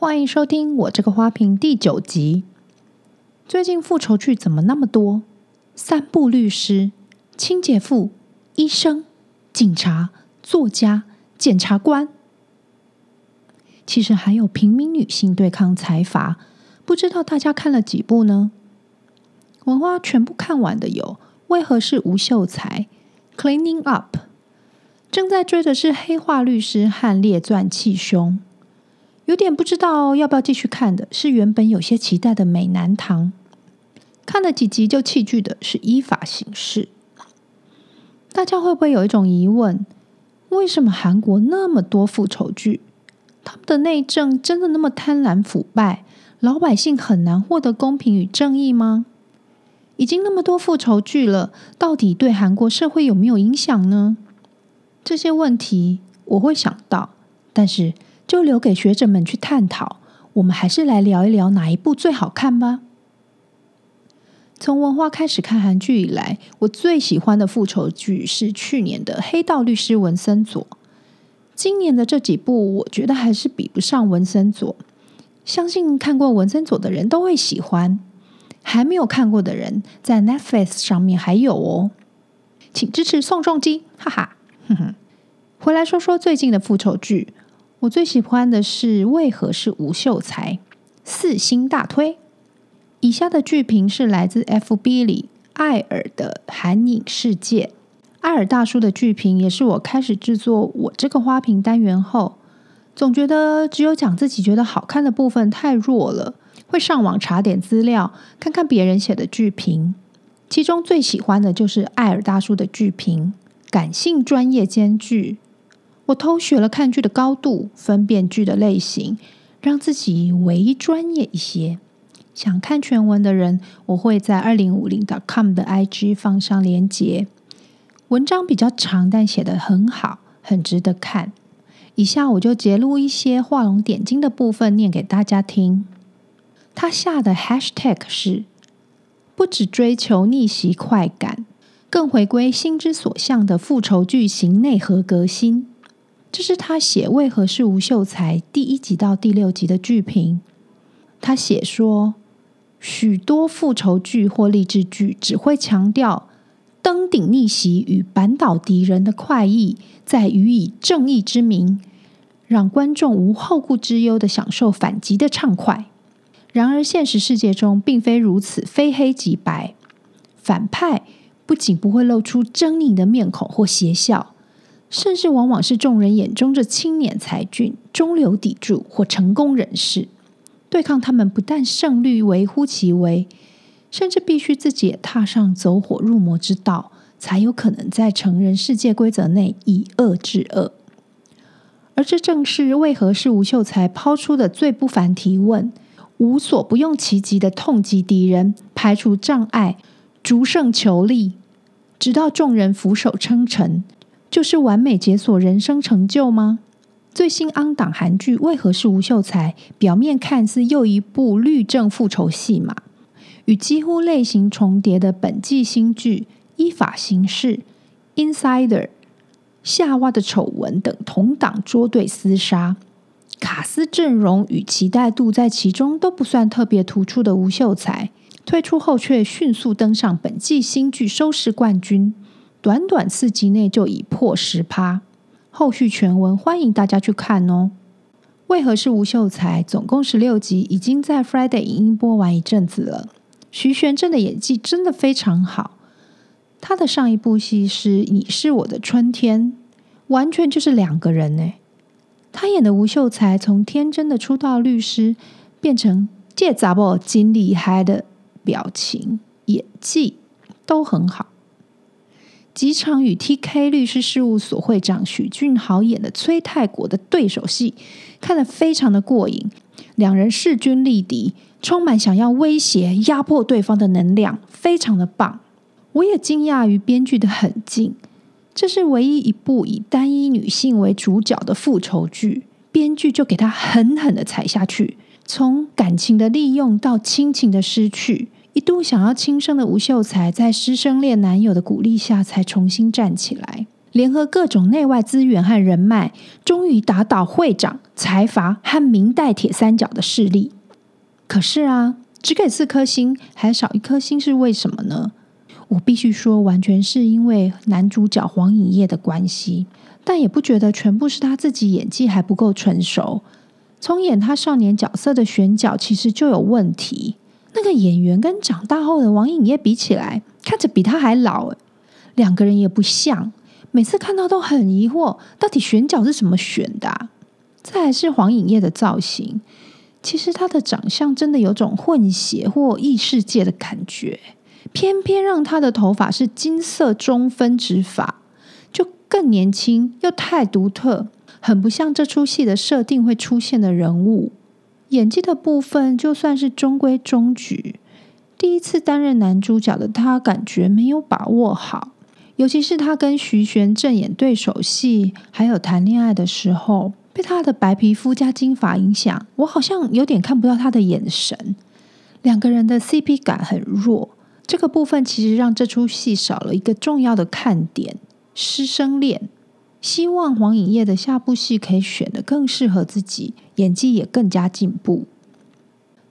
欢迎收听我这个花瓶第九集。最近复仇剧怎么那么多？三部律师、清洁妇、医生、警察、作家、检察官，其实还有平民女性对抗财阀。不知道大家看了几部呢？文花全部看完的有：为何是吴秀才？Cleaning Up。正在追的是黑化律师和列传气凶。有点不知道要不要继续看的是原本有些期待的美男堂，看了几集就弃剧的是依法行事。大家会不会有一种疑问：为什么韩国那么多复仇剧？他们的内政真的那么贪婪腐败，老百姓很难获得公平与正义吗？已经那么多复仇剧了，到底对韩国社会有没有影响呢？这些问题我会想到，但是。就留给学者们去探讨。我们还是来聊一聊哪一部最好看吧。从文化开始看韩剧以来，我最喜欢的复仇剧是去年的《黑道律师文森佐》。今年的这几部，我觉得还是比不上文森佐。相信看过文森佐的人都会喜欢。还没有看过的人，在 Netflix 上面还有哦，请支持宋仲基，哈哈，哼哼。回来说说最近的复仇剧。我最喜欢的是为何是吴秀才，四星大推。以下的剧评是来自 FB 里艾尔的寒影世界。艾尔大叔的剧评也是我开始制作我这个花瓶单元后，总觉得只有讲自己觉得好看的部分太弱了，会上网查点资料，看看别人写的剧评。其中最喜欢的就是艾尔大叔的剧评，感性专业兼具。我偷学了看剧的高度，分辨剧的类型，让自己微专业一些。想看全文的人，我会在二零五零 .com 的 IG 放上连结。文章比较长，但写得很好，很值得看。以下我就截录一些画龙点睛的部分，念给大家听。他下的 Hashtag 是：不只追求逆袭快感，更回归心之所向的复仇剧型内核革新。这是他写《为何是吴秀才》第一集到第六集的剧评。他写说，许多复仇剧或励志剧只会强调登顶逆袭与扳倒敌人的快意，再予以正义之名，让观众无后顾之忧地享受反击的畅快。然而，现实世界中并非如此，非黑即白。反派不仅不会露出狰狞的面孔或邪笑。甚至往往是众人眼中这青年才俊、中流砥柱或成功人士。对抗他们，不但胜率微乎其微，甚至必须自己也踏上走火入魔之道，才有可能在成人世界规则内以恶制恶。而这正是为何是吴秀才抛出的最不凡提问：无所不用其极的痛击敌人，排除障碍，逐胜求利，直到众人俯首称臣。就是完美解锁人生成就吗？最新 on 档韩剧为何是吴秀才？表面看似又一部律政复仇戏码，与几乎类型重叠的本季新剧《依法行事》、《Insider》、夏娃的丑闻等同档捉对厮杀，卡司阵容与期待度在其中都不算特别突出的吴秀才，推出后却迅速登上本季新剧收视冠军。短短四集内就已破十趴，后续全文欢迎大家去看哦。为何是吴秀才？总共十六集，已经在 Friday 影音播完一阵子了。徐玄振的演技真的非常好，他的上一部戏是《你是我的春天》，完全就是两个人呢。他演的吴秀才从天真的出道律师，变成这查某真厉害的表情、演技都很好。几场与 TK 律师事务所会长许俊豪演的崔泰国的对手戏，看得非常的过瘾。两人势均力敌，充满想要威胁、压迫对方的能量，非常的棒。我也惊讶于编剧的狠劲，这是唯一一部以单一女性为主角的复仇剧，编剧就给他狠狠的踩下去，从感情的利用到亲情的失去。一度想要轻生的吴秀才，在师生恋男友的鼓励下，才重新站起来。联合各种内外资源和人脉，终于打倒会长、财阀和明代铁三角的势力。可是啊，只给四颗星，还少一颗星，是为什么呢？我必须说，完全是因为男主角黄寅烨的关系，但也不觉得全部是他自己演技还不够成熟。从演他少年角色的选角，其实就有问题。那个演员跟长大后的王颖烨比起来，看着比他还老，两个人也不像。每次看到都很疑惑，到底选角是怎么选的？再来是黄颖烨的造型，其实他的长相真的有种混血或异世界的感觉，偏偏让他的头发是金色中分直发，就更年轻又太独特，很不像这出戏的设定会出现的人物。演技的部分就算是中规中矩，第一次担任男主角的他，感觉没有把握好。尤其是他跟徐玄正演对手戏，还有谈恋爱的时候，被他的白皮肤加金发影响，我好像有点看不到他的眼神。两个人的 CP 感很弱，这个部分其实让这出戏少了一个重要的看点——师生恋。希望黄颖烨的下部戏可以选得更适合自己，演技也更加进步。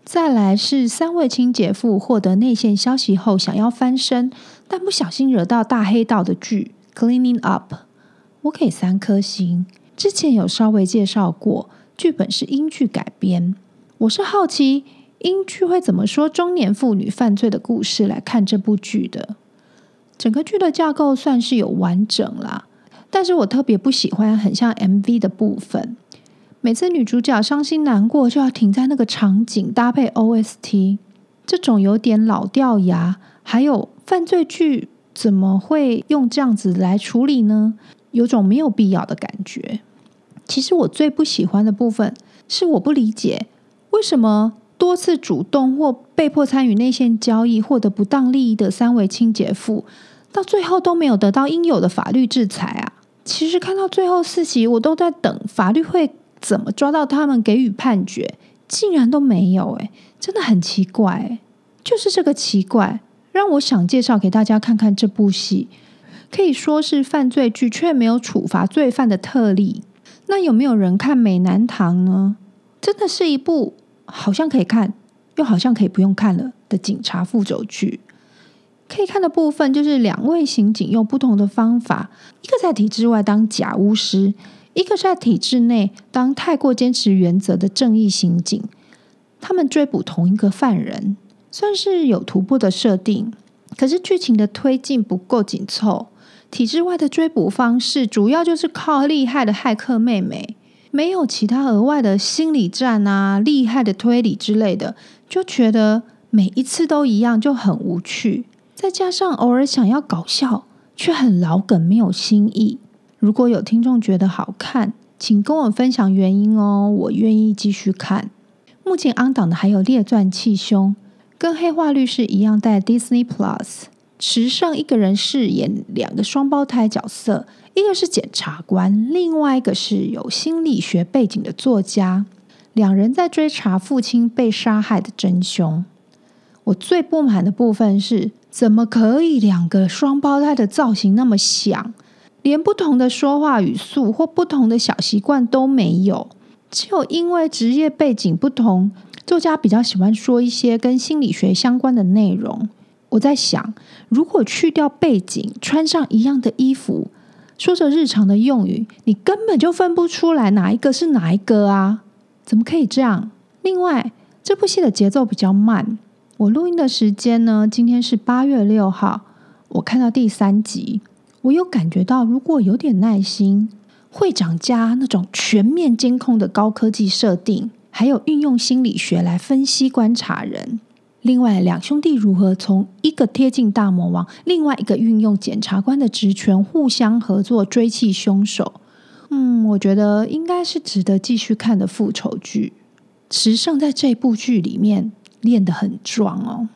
再来是三位亲姐夫获得内线消息后，想要翻身，但不小心惹到大黑道的剧《Cleaning Up》，我给三颗星。之前有稍微介绍过，剧本是英剧改编。我是好奇英剧会怎么说中年妇女犯罪的故事来看这部剧的。整个剧的架构算是有完整啦，但是我特别不喜欢很像 MV 的部分。每次女主角伤心难过，就要停在那个场景搭配 OST，这种有点老掉牙。还有犯罪剧怎么会用这样子来处理呢？有种没有必要的感觉。其实我最不喜欢的部分是我不理解为什么多次主动或被迫参与内线交易获得不当利益的三位清洁妇，到最后都没有得到应有的法律制裁啊！其实看到最后四集，我都在等法律会。怎么抓到他们给予判决，竟然都没有？诶，真的很奇怪。就是这个奇怪，让我想介绍给大家看看这部戏，可以说是犯罪剧却没有处罚罪犯的特例。那有没有人看《美男堂》呢？真的是一部好像可以看，又好像可以不用看了的警察复仇剧。可以看的部分就是两位刑警用不同的方法，一个在体制外当假巫师。一个在体制内当太过坚持原则的正义刑警，他们追捕同一个犯人，算是有突破的设定。可是剧情的推进不够紧凑，体制外的追捕方式主要就是靠厉害的骇客妹妹，没有其他额外的心理战啊、厉害的推理之类的，就觉得每一次都一样，就很无趣。再加上偶尔想要搞笑，却很老梗，没有新意。如果有听众觉得好看，请跟我分享原因哦，我愿意继续看。目前安档的还有《列传气胸》，跟《黑化律师》一样带 Disney Plus。池胜一个人饰演两个双胞胎角色，一个是检察官，另外一个是有心理学背景的作家。两人在追查父亲被杀害的真凶。我最不满的部分是，怎么可以两个双胞胎的造型那么像？连不同的说话语速或不同的小习惯都没有，只有因为职业背景不同，作家比较喜欢说一些跟心理学相关的内容。我在想，如果去掉背景，穿上一样的衣服，说着日常的用语，你根本就分不出来哪一个是哪一个啊？怎么可以这样？另外，这部戏的节奏比较慢。我录音的时间呢，今天是八月六号，我看到第三集。我有感觉到，如果有点耐心，会长家那种全面监控的高科技设定，还有运用心理学来分析观察人。另外，两兄弟如何从一个贴近大魔王，另外一个运用检察官的职权，互相合作追缉凶手。嗯，我觉得应该是值得继续看的复仇剧。池胜在这部剧里面练得很壮哦。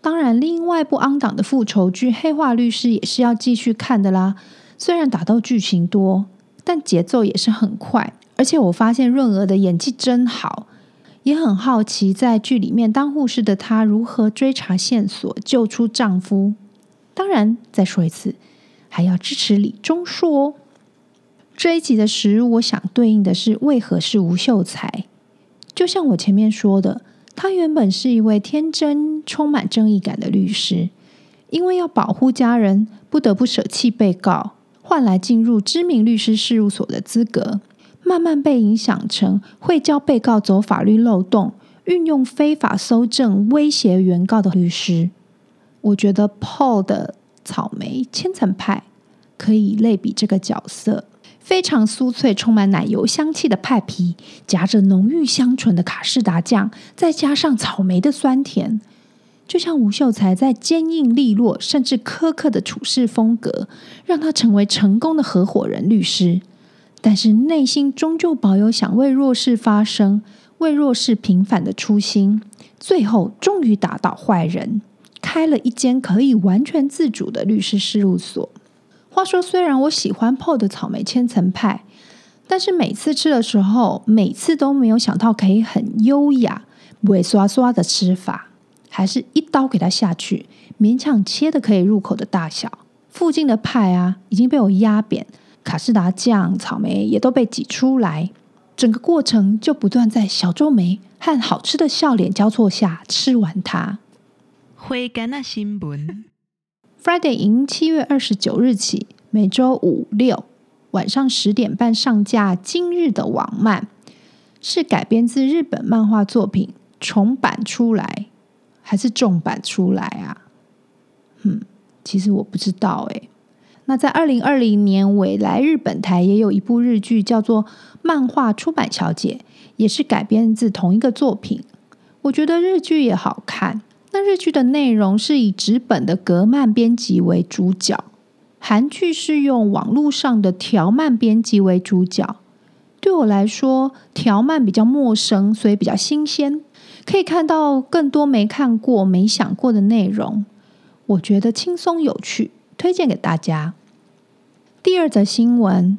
当然，另外一部 on 档的复仇剧《黑化律师》也是要继续看的啦。虽然打斗剧情多，但节奏也是很快。而且我发现润娥的演技真好，也很好奇在剧里面当护士的她如何追查线索，救出丈夫。当然，再说一次，《还要支持李钟硕哦。这一集的食物，我想对应的是为何是吴秀才？就像我前面说的，他原本是一位天真、充满正义感的律师，因为要保护家人，不得不舍弃被告，换来进入知名律师事务所的资格，慢慢被影响成会教被告走法律漏洞，运用非法搜证威胁原告的律师。我觉得 Paul 的草莓千层派可以类比这个角色。非常酥脆、充满奶油香气的派皮，夹着浓郁香醇的卡士达酱，再加上草莓的酸甜，就像吴秀才在坚硬利落甚至苛刻的处事风格，让他成为成功的合伙人律师。但是内心终究保有想为弱势发声、为弱势平反的初心。最后，终于打倒坏人，开了一间可以完全自主的律师事务所。话说，虽然我喜欢泡的草莓千层派，但是每次吃的时候，每次都没有想到可以很优雅、不会刷刷的吃法，还是一刀给它下去，勉强切的可以入口的大小。附近的派啊，已经被我压扁，卡士达酱、草莓也都被挤出来，整个过程就不断在小皱眉和好吃的笑脸交错下吃完它。花干那新闻。Friday 营七月二十九日起，每周五六晚上十点半上架。今日的网漫是改编自日本漫画作品重版出来，还是重版出来啊？嗯，其实我不知道诶。那在二零二零年，尾来日本台也有一部日剧叫做《漫画出版小姐》，也是改编自同一个作品。我觉得日剧也好看。那日剧的内容是以纸本的格漫编辑为主角，韩剧是用网络上的条漫编辑为主角。对我来说，条漫比较陌生，所以比较新鲜，可以看到更多没看过、没想过的内容。我觉得轻松有趣，推荐给大家。第二则新闻。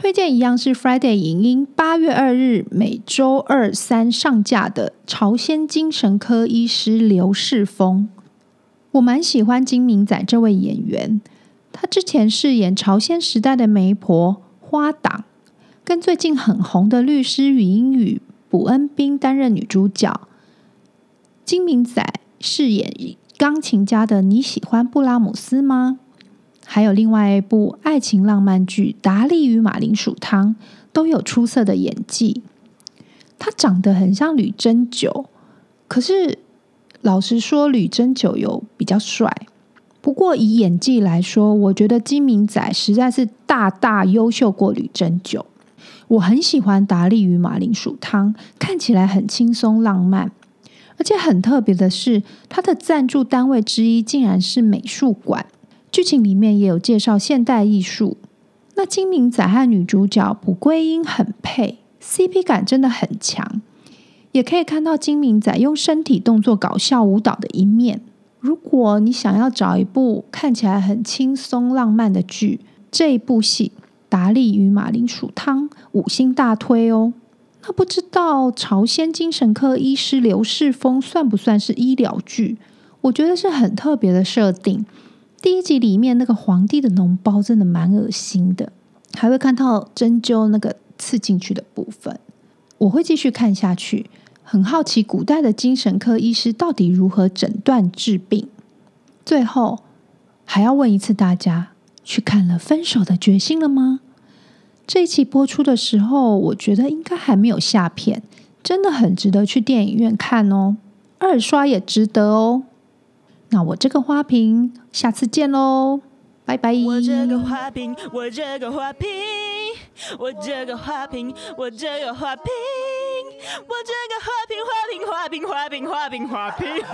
推荐一样是 Friday 影音八月二日每周二三上架的朝鲜精神科医师刘世峰。我蛮喜欢金明仔这位演员，他之前饰演朝鲜时代的媒婆花党，跟最近很红的律师禹英禑卜恩彬担任女主角。金明仔饰演钢琴家的你喜欢布拉姆斯吗？还有另外一部爱情浪漫剧《达利与马铃薯汤》，都有出色的演技。他长得很像吕珍九，可是老实说，吕珍九有比较帅。不过以演技来说，我觉得金明仔实在是大大优秀过吕珍九。我很喜欢《达利与马铃薯汤》，看起来很轻松浪漫，而且很特别的是，他的赞助单位之一竟然是美术馆。剧情里面也有介绍现代艺术，那金明仔和女主角卜圭英很配，CP 感真的很强，也可以看到金明仔用身体动作搞笑舞蹈的一面。如果你想要找一部看起来很轻松浪漫的剧，这一部戏《达利与马铃薯汤》五星大推哦。那不知道朝鲜精神科医师刘世峰算不算是医疗剧？我觉得是很特别的设定。第一集里面那个皇帝的脓包真的蛮恶心的，还会看到针灸那个刺进去的部分。我会继续看下去，很好奇古代的精神科医师到底如何诊断治病。最后还要问一次大家，去看了《分手的决心》了吗？这一期播出的时候，我觉得应该还没有下片，真的很值得去电影院看哦，二刷也值得哦。那我这个花瓶，下次见喽，拜拜。我这个花瓶，我这个花瓶，我这个花瓶，我这个花瓶，我这个花瓶，花瓶，花瓶，花瓶，花瓶，花瓶。